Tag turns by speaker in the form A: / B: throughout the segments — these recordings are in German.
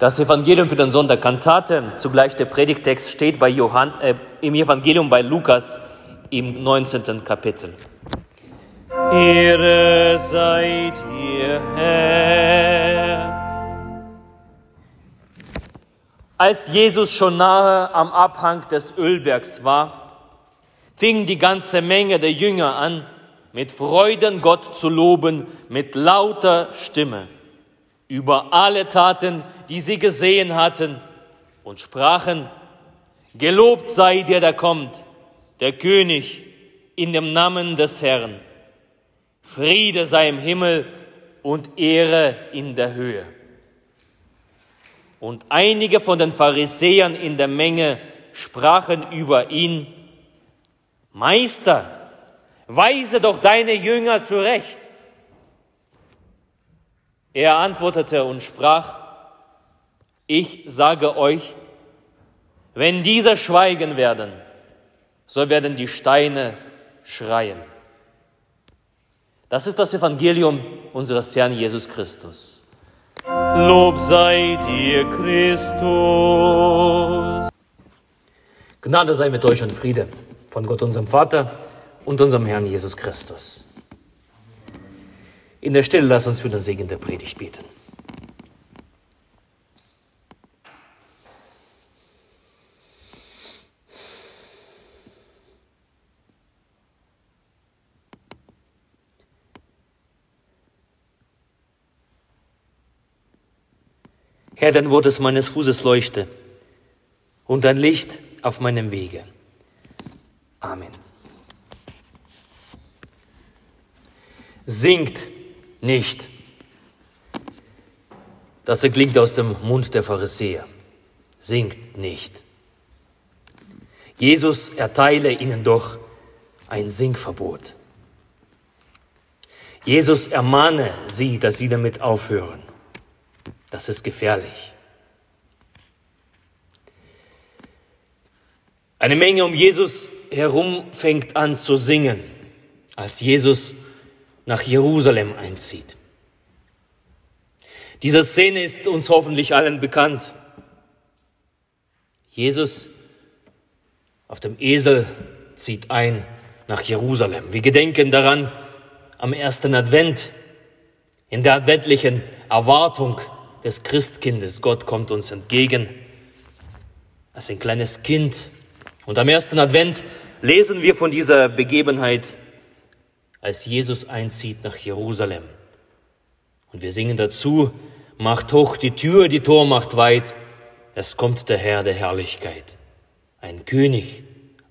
A: Das Evangelium für den Sonntag Kantate, zugleich der Predigtext, steht bei Johann, äh, im Evangelium bei Lukas im 19. Kapitel. Ehre sei dir, Herr. Als Jesus schon nahe am Abhang des Ölbergs war, fing die ganze Menge der Jünger an, mit Freuden Gott zu loben, mit lauter Stimme über alle Taten, die sie gesehen hatten, und sprachen, Gelobt sei der, der kommt, der König in dem Namen des Herrn. Friede sei im Himmel und Ehre in der Höhe. Und einige von den Pharisäern in der Menge sprachen über ihn, Meister, weise doch deine Jünger zurecht. Er antwortete und sprach, ich sage euch, wenn diese schweigen werden, so werden die Steine schreien. Das ist das Evangelium unseres Herrn Jesus Christus. Lob sei dir, Christus. Gnade sei mit euch und Friede von Gott, unserem Vater und unserem Herrn Jesus Christus. In der Stille lass uns für den Segen der Predigt beten. Herr, dein Wort ist meines Fußes Leuchte und dein Licht auf meinem Wege. Amen. Singt nicht. Das erklingt aus dem Mund der Pharisäer. Singt nicht. Jesus erteile ihnen doch ein Singverbot. Jesus ermahne sie, dass sie damit aufhören. Das ist gefährlich. Eine Menge um Jesus herum fängt an zu singen, als Jesus nach Jerusalem einzieht. Diese Szene ist uns hoffentlich allen bekannt. Jesus auf dem Esel zieht ein nach Jerusalem. Wir gedenken daran am ersten Advent, in der adventlichen Erwartung des Christkindes. Gott kommt uns entgegen als ein kleines Kind. Und am ersten Advent lesen wir von dieser Begebenheit als Jesus einzieht nach Jerusalem. Und wir singen dazu, macht hoch die Tür, die Tor macht weit, es kommt der Herr der Herrlichkeit. Ein König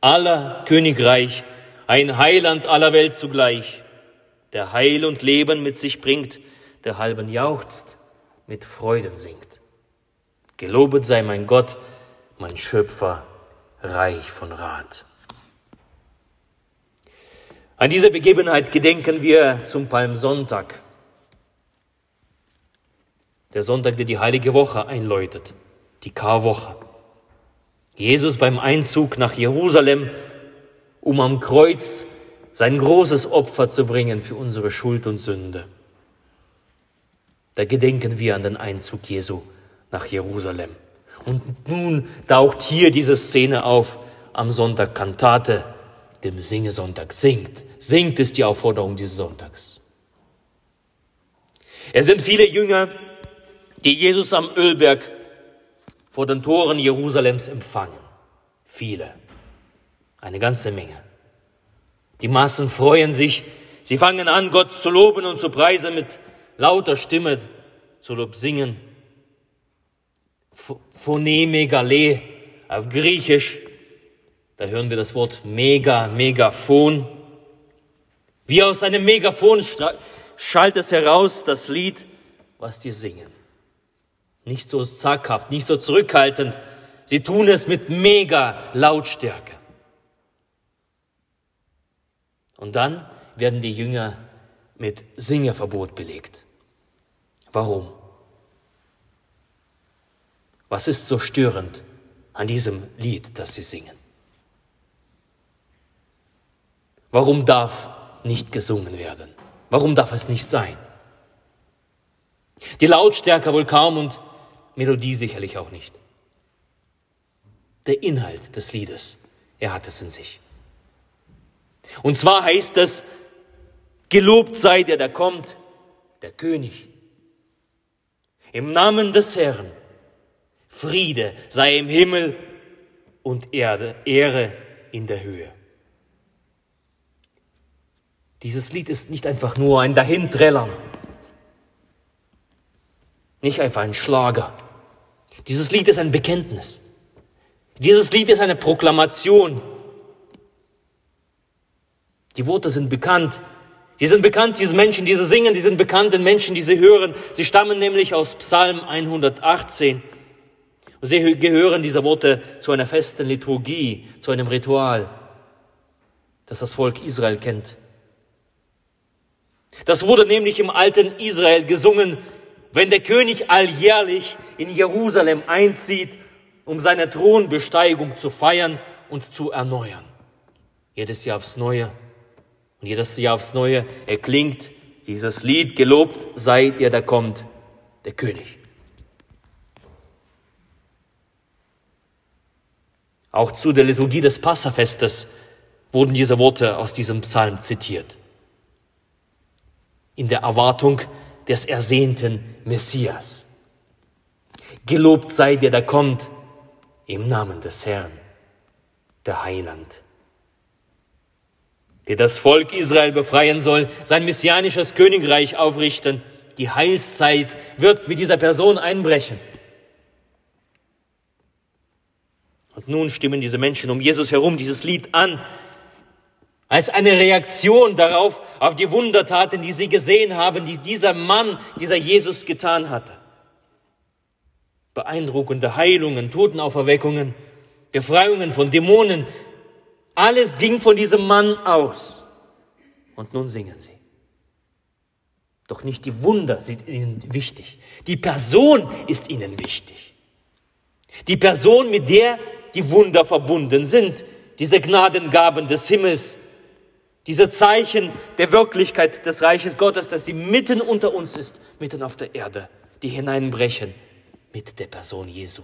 A: aller Königreich, ein Heiland aller Welt zugleich, der Heil und Leben mit sich bringt, der halben jauchzt, mit Freuden singt. Gelobet sei mein Gott, mein Schöpfer, reich von Rat. An diese Begebenheit gedenken wir zum Palmsonntag, der Sonntag, der die heilige Woche einläutet, die Karwoche. Jesus beim Einzug nach Jerusalem, um am Kreuz sein großes Opfer zu bringen für unsere Schuld und Sünde. Da gedenken wir an den Einzug Jesu nach Jerusalem. Und nun taucht hier diese Szene auf am Sonntag Kantate dem Singesonntag. Singt. Singt ist die Aufforderung dieses Sonntags. Es sind viele Jünger, die Jesus am Ölberg vor den Toren Jerusalems empfangen. Viele. Eine ganze Menge. Die Massen freuen sich. Sie fangen an, Gott zu loben und zu preisen mit lauter Stimme zu Lob singen. Phoneme Gale auf Griechisch da hören wir das Wort Mega, Megafon. Wie aus einem Megafon schallt es heraus das Lied, was die singen. Nicht so zaghaft, nicht so zurückhaltend. Sie tun es mit mega Lautstärke. Und dann werden die Jünger mit Singeverbot belegt. Warum? Was ist so störend an diesem Lied, das sie singen? Warum darf nicht gesungen werden? Warum darf es nicht sein? Die Lautstärke wohl kaum und Melodie sicherlich auch nicht. Der Inhalt des Liedes, er hat es in sich. Und zwar heißt es, gelobt sei der, der kommt, der König. Im Namen des Herrn, Friede sei im Himmel und Erde, Ehre in der Höhe. Dieses Lied ist nicht einfach nur ein Dahinträllern, nicht einfach ein Schlager. Dieses Lied ist ein Bekenntnis. Dieses Lied ist eine Proklamation. Die Worte sind bekannt. Die sind bekannt, diese Menschen, die sie singen, die sind bekannt den Menschen, die sie hören. Sie stammen nämlich aus Psalm 118. Und sie gehören diese Worte zu einer festen Liturgie, zu einem Ritual, das das Volk Israel kennt. Das wurde nämlich im alten Israel gesungen, wenn der König alljährlich in Jerusalem einzieht, um seine Thronbesteigung zu feiern und zu erneuern. Jedes Jahr aufs Neue. Und jedes Jahr aufs Neue erklingt dieses Lied, gelobt sei der, der kommt, der König. Auch zu der Liturgie des Passafestes wurden diese Worte aus diesem Psalm zitiert in der Erwartung des ersehnten Messias. Gelobt sei der, der kommt, im Namen des Herrn, der Heiland, der das Volk Israel befreien soll, sein messianisches Königreich aufrichten. Die Heilszeit wird mit dieser Person einbrechen. Und nun stimmen diese Menschen um Jesus herum dieses Lied an, als eine Reaktion darauf, auf die Wundertaten, die sie gesehen haben, die dieser Mann, dieser Jesus getan hatte. Beeindruckende Heilungen, Totenauferweckungen, Befreiungen von Dämonen, alles ging von diesem Mann aus. Und nun singen sie. Doch nicht die Wunder sind ihnen wichtig. Die Person ist ihnen wichtig. Die Person, mit der die Wunder verbunden sind, diese Gnadengaben des Himmels, diese Zeichen der Wirklichkeit des Reiches Gottes, dass sie mitten unter uns ist, mitten auf der Erde, die hineinbrechen mit der Person Jesu.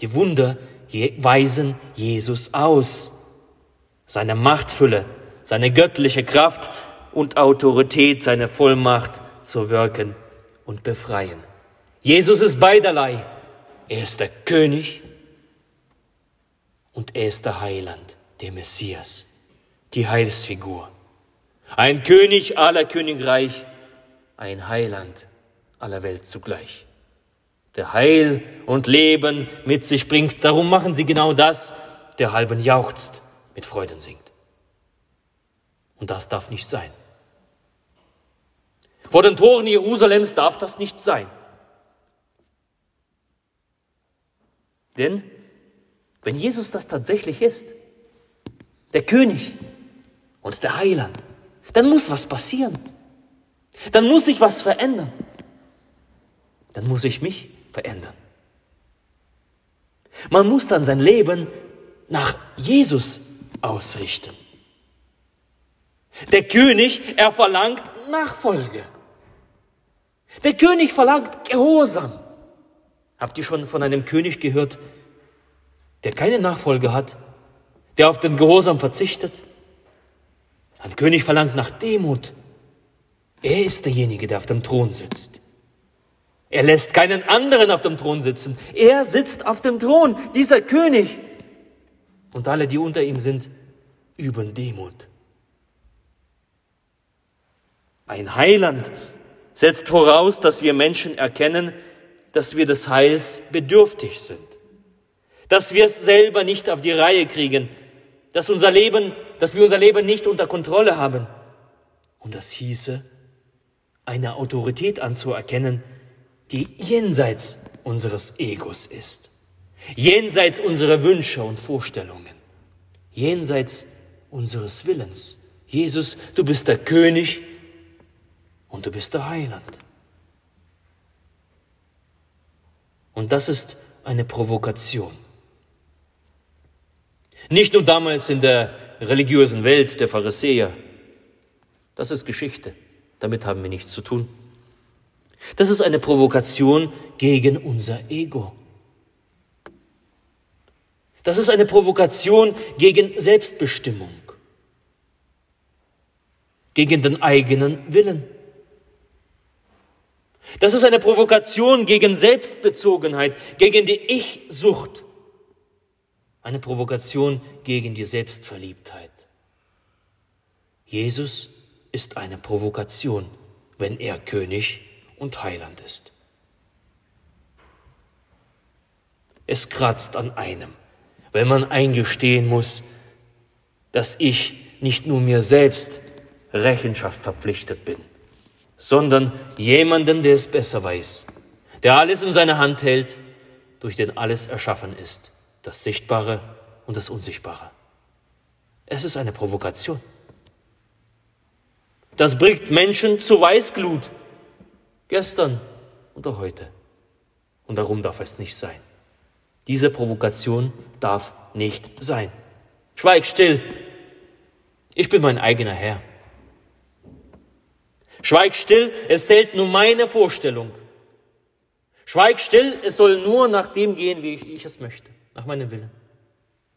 A: Die Wunder weisen Jesus aus. Seine Machtfülle, seine göttliche Kraft und Autorität, seine Vollmacht zu wirken und befreien. Jesus ist beiderlei. Er ist der König und er ist der Heiland, der Messias die Heilsfigur. Ein König aller Königreich, ein Heiland aller Welt zugleich. Der Heil und Leben mit sich bringt. Darum machen sie genau das, der halben jauchzt, mit Freuden singt. Und das darf nicht sein. Vor den Toren Jerusalems darf das nicht sein. Denn wenn Jesus das tatsächlich ist, der König, und der Heiland, dann muss was passieren. Dann muss sich was verändern. Dann muss ich mich verändern. Man muss dann sein Leben nach Jesus ausrichten. Der König, er verlangt Nachfolge. Der König verlangt Gehorsam. Habt ihr schon von einem König gehört, der keine Nachfolge hat, der auf den Gehorsam verzichtet? Ein König verlangt nach Demut. Er ist derjenige, der auf dem Thron sitzt. Er lässt keinen anderen auf dem Thron sitzen. Er sitzt auf dem Thron, dieser König. Und alle, die unter ihm sind, üben Demut. Ein Heiland setzt voraus, dass wir Menschen erkennen, dass wir des Heils bedürftig sind. Dass wir es selber nicht auf die Reihe kriegen, dass unser Leben, dass wir unser Leben nicht unter Kontrolle haben. Und das hieße, eine Autorität anzuerkennen, die jenseits unseres Egos ist, jenseits unserer Wünsche und Vorstellungen, jenseits unseres Willens. Jesus, du bist der König und du bist der Heiland. Und das ist eine Provokation. Nicht nur damals in der religiösen Welt der Pharisäer. Das ist Geschichte. Damit haben wir nichts zu tun. Das ist eine Provokation gegen unser Ego. Das ist eine Provokation gegen Selbstbestimmung, gegen den eigenen Willen. Das ist eine Provokation gegen Selbstbezogenheit, gegen die Ich-Sucht, eine Provokation gegen die Selbstverliebtheit. Jesus ist eine Provokation, wenn er König und Heiland ist. Es kratzt an einem, wenn man eingestehen muss, dass ich nicht nur mir selbst Rechenschaft verpflichtet bin, sondern jemanden, der es besser weiß, der alles in seiner Hand hält, durch den alles erschaffen ist, das Sichtbare und das Unsichtbare. Es ist eine Provokation. Das bringt Menschen zu Weißglut, gestern und auch heute. Und darum darf es nicht sein. Diese Provokation darf nicht sein. Schweig still. Ich bin mein eigener Herr. Schweig still, es zählt nur meine Vorstellung. Schweig still, es soll nur nach dem gehen, wie ich, ich es möchte, nach meinem Willen.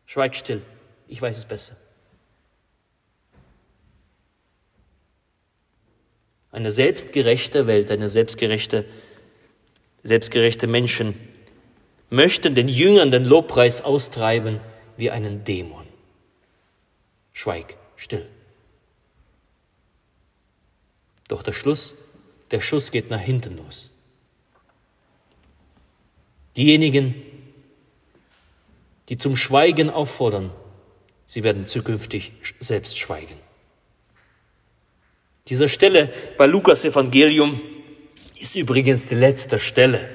A: Schweig still, ich weiß es besser. Eine selbstgerechte Welt, eine selbstgerechte, selbstgerechte Menschen möchten den Jüngern den Lobpreis austreiben wie einen Dämon. Schweig, still. Doch der Schluss, der Schuss geht nach hinten los. Diejenigen, die zum Schweigen auffordern, sie werden zukünftig selbst schweigen. Diese Stelle bei Lukas Evangelium ist übrigens die letzte Stelle,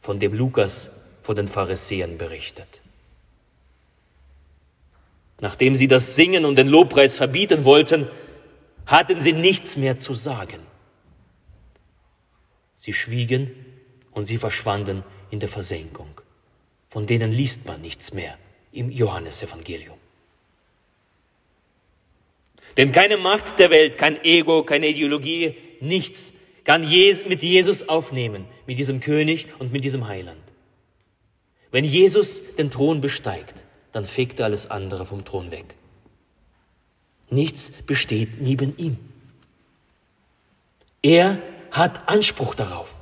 A: von dem Lukas vor den Pharisäern berichtet. Nachdem sie das Singen und den Lobpreis verbieten wollten, hatten sie nichts mehr zu sagen. Sie schwiegen und sie verschwanden in der Versenkung. Von denen liest man nichts mehr im Johannesevangelium. Denn keine Macht der Welt, kein Ego, keine Ideologie, nichts kann mit Jesus aufnehmen, mit diesem König und mit diesem Heiland. Wenn Jesus den Thron besteigt, dann fegt er alles andere vom Thron weg. Nichts besteht neben ihm. Er hat Anspruch darauf.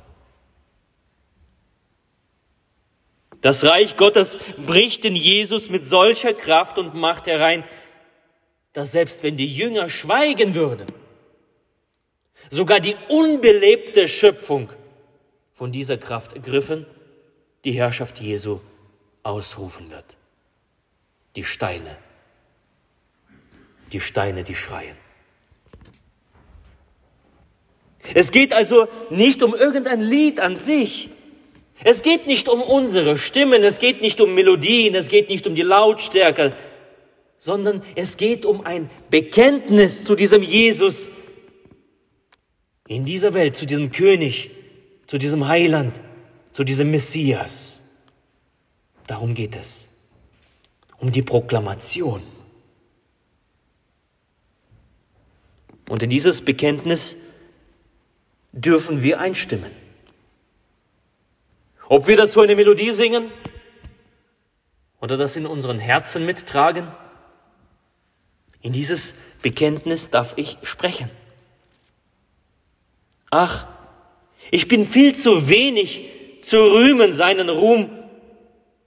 A: Das Reich Gottes bricht in Jesus mit solcher Kraft und Macht herein, dass selbst wenn die Jünger schweigen würden, sogar die unbelebte Schöpfung von dieser Kraft ergriffen, die Herrschaft Jesu ausrufen wird. Die Steine, die Steine, die schreien. Es geht also nicht um irgendein Lied an sich. Es geht nicht um unsere Stimmen, es geht nicht um Melodien, es geht nicht um die Lautstärke, sondern es geht um ein Bekenntnis zu diesem Jesus in dieser Welt, zu diesem König, zu diesem Heiland, zu diesem Messias. Darum geht es. Um die Proklamation. Und in dieses Bekenntnis dürfen wir einstimmen. Ob wir dazu eine Melodie singen oder das in unseren Herzen mittragen, in dieses Bekenntnis darf ich sprechen. Ach, ich bin viel zu wenig zu rühmen seinen Ruhm.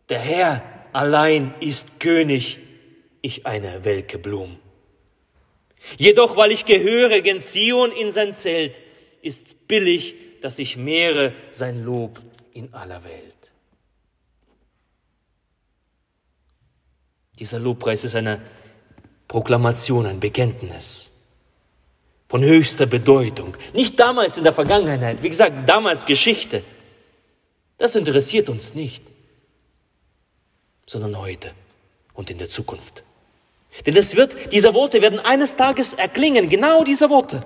A: Der Herr allein ist König, ich eine welke Blum. Jedoch, weil ich gehöre gen Zion in sein Zelt, ist's billig, dass ich mehre sein Lob in aller Welt. Dieser Lobpreis ist eine Proklamation, ein Bekenntnis von höchster Bedeutung. Nicht damals in der Vergangenheit, wie gesagt, damals Geschichte. Das interessiert uns nicht, sondern heute und in der Zukunft. Denn es wird, diese Worte werden eines Tages erklingen, genau diese Worte.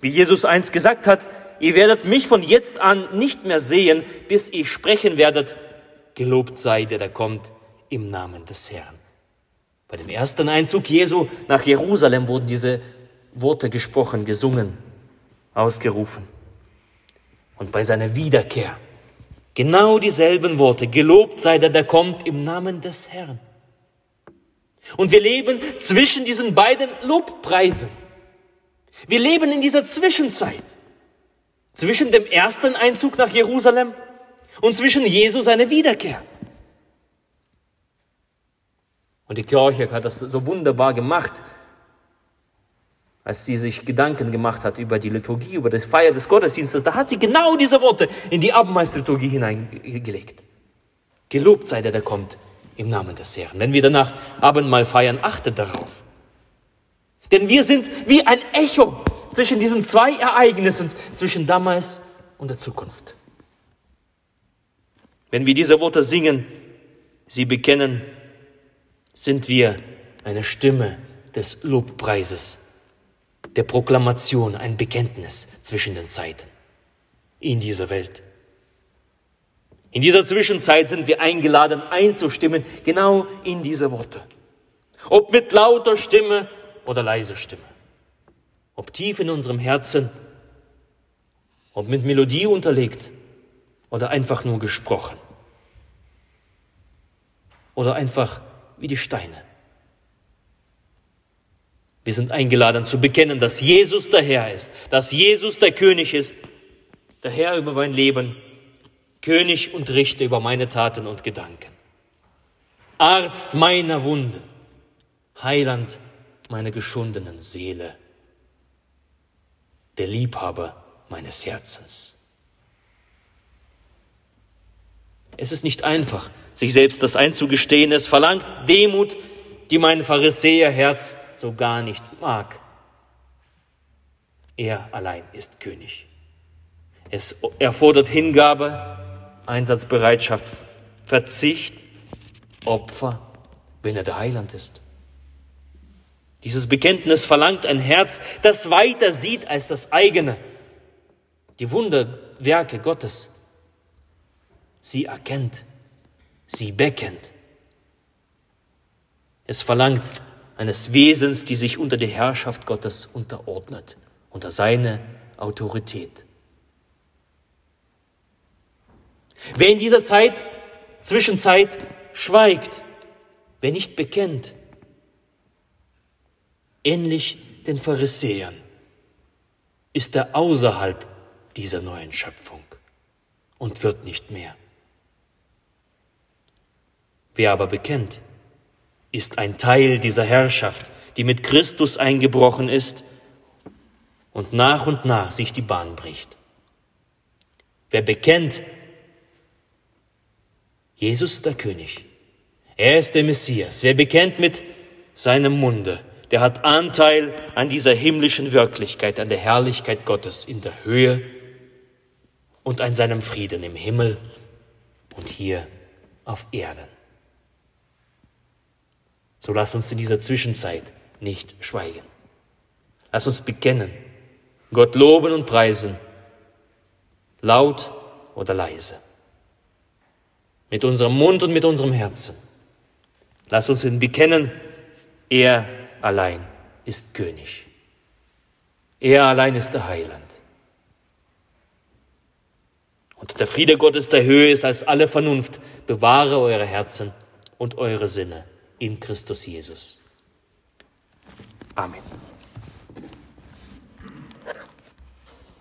A: Wie Jesus einst gesagt hat, ihr werdet mich von jetzt an nicht mehr sehen, bis ihr sprechen werdet, gelobt sei der, der kommt im Namen des Herrn. Bei dem ersten Einzug Jesu nach Jerusalem wurden diese Worte gesprochen, gesungen, ausgerufen. und bei seiner Wiederkehr. Genau dieselben Worte. Gelobt sei der, der kommt im Namen des Herrn. Und wir leben zwischen diesen beiden Lobpreisen. Wir leben in dieser Zwischenzeit. Zwischen dem ersten Einzug nach Jerusalem und zwischen Jesus seiner Wiederkehr. Und die Kirche hat das so wunderbar gemacht, als sie sich Gedanken gemacht hat über die Liturgie, über das Feier des Gottesdienstes. Da hat sie genau diese Worte in die Abendmahlsliturgie hineingelegt. Gelobt sei der, der kommt im Namen des Herrn. Wenn wir danach Abendmahl feiern, achtet darauf. Denn wir sind wie ein Echo zwischen diesen zwei Ereignissen, zwischen damals und der Zukunft. Wenn wir diese Worte singen, sie bekennen, sind wir eine Stimme des Lobpreises, der Proklamation, ein Bekenntnis zwischen den Zeiten in dieser Welt. In dieser Zwischenzeit sind wir eingeladen einzustimmen, genau in diese Worte. Ob mit lauter Stimme oder leiser Stimme. Ob tief in unserem Herzen, ob mit Melodie unterlegt oder einfach nur gesprochen. Oder einfach wie die Steine. Wir sind eingeladen zu bekennen, dass Jesus der Herr ist, dass Jesus der König ist, der Herr über mein Leben, König und Richter über meine Taten und Gedanken. Arzt meiner Wunden, Heiland meiner geschundenen Seele, der Liebhaber meines Herzens. Es ist nicht einfach, sich selbst das einzugestehen. Es verlangt Demut, die mein Pharisäerherz so gar nicht mag. Er allein ist König. Es erfordert Hingabe, Einsatzbereitschaft, Verzicht, Opfer, wenn er der Heiland ist. Dieses Bekenntnis verlangt ein Herz, das weiter sieht als das eigene. Die Wunderwerke Gottes. Sie erkennt sie bekennt. Es verlangt eines Wesens, die sich unter die Herrschaft Gottes unterordnet, unter seine Autorität. Wer in dieser Zeit, Zwischenzeit schweigt, wer nicht bekennt, ähnlich den Pharisäern, ist er außerhalb dieser neuen Schöpfung und wird nicht mehr. Wer aber bekennt, ist ein Teil dieser Herrschaft, die mit Christus eingebrochen ist und nach und nach sich die Bahn bricht. Wer bekennt, Jesus ist der König, er ist der Messias, wer bekennt mit seinem Munde, der hat Anteil an dieser himmlischen Wirklichkeit, an der Herrlichkeit Gottes in der Höhe und an seinem Frieden im Himmel und hier auf Erden. So lass uns in dieser Zwischenzeit nicht schweigen. Lass uns bekennen, Gott loben und preisen, laut oder leise, mit unserem Mund und mit unserem Herzen. Lass uns ihn bekennen, er allein ist König. Er allein ist der Heiland. Und der Friede Gottes der Höhe ist als alle Vernunft. Bewahre eure Herzen und eure Sinne in Christus Jesus. Amen.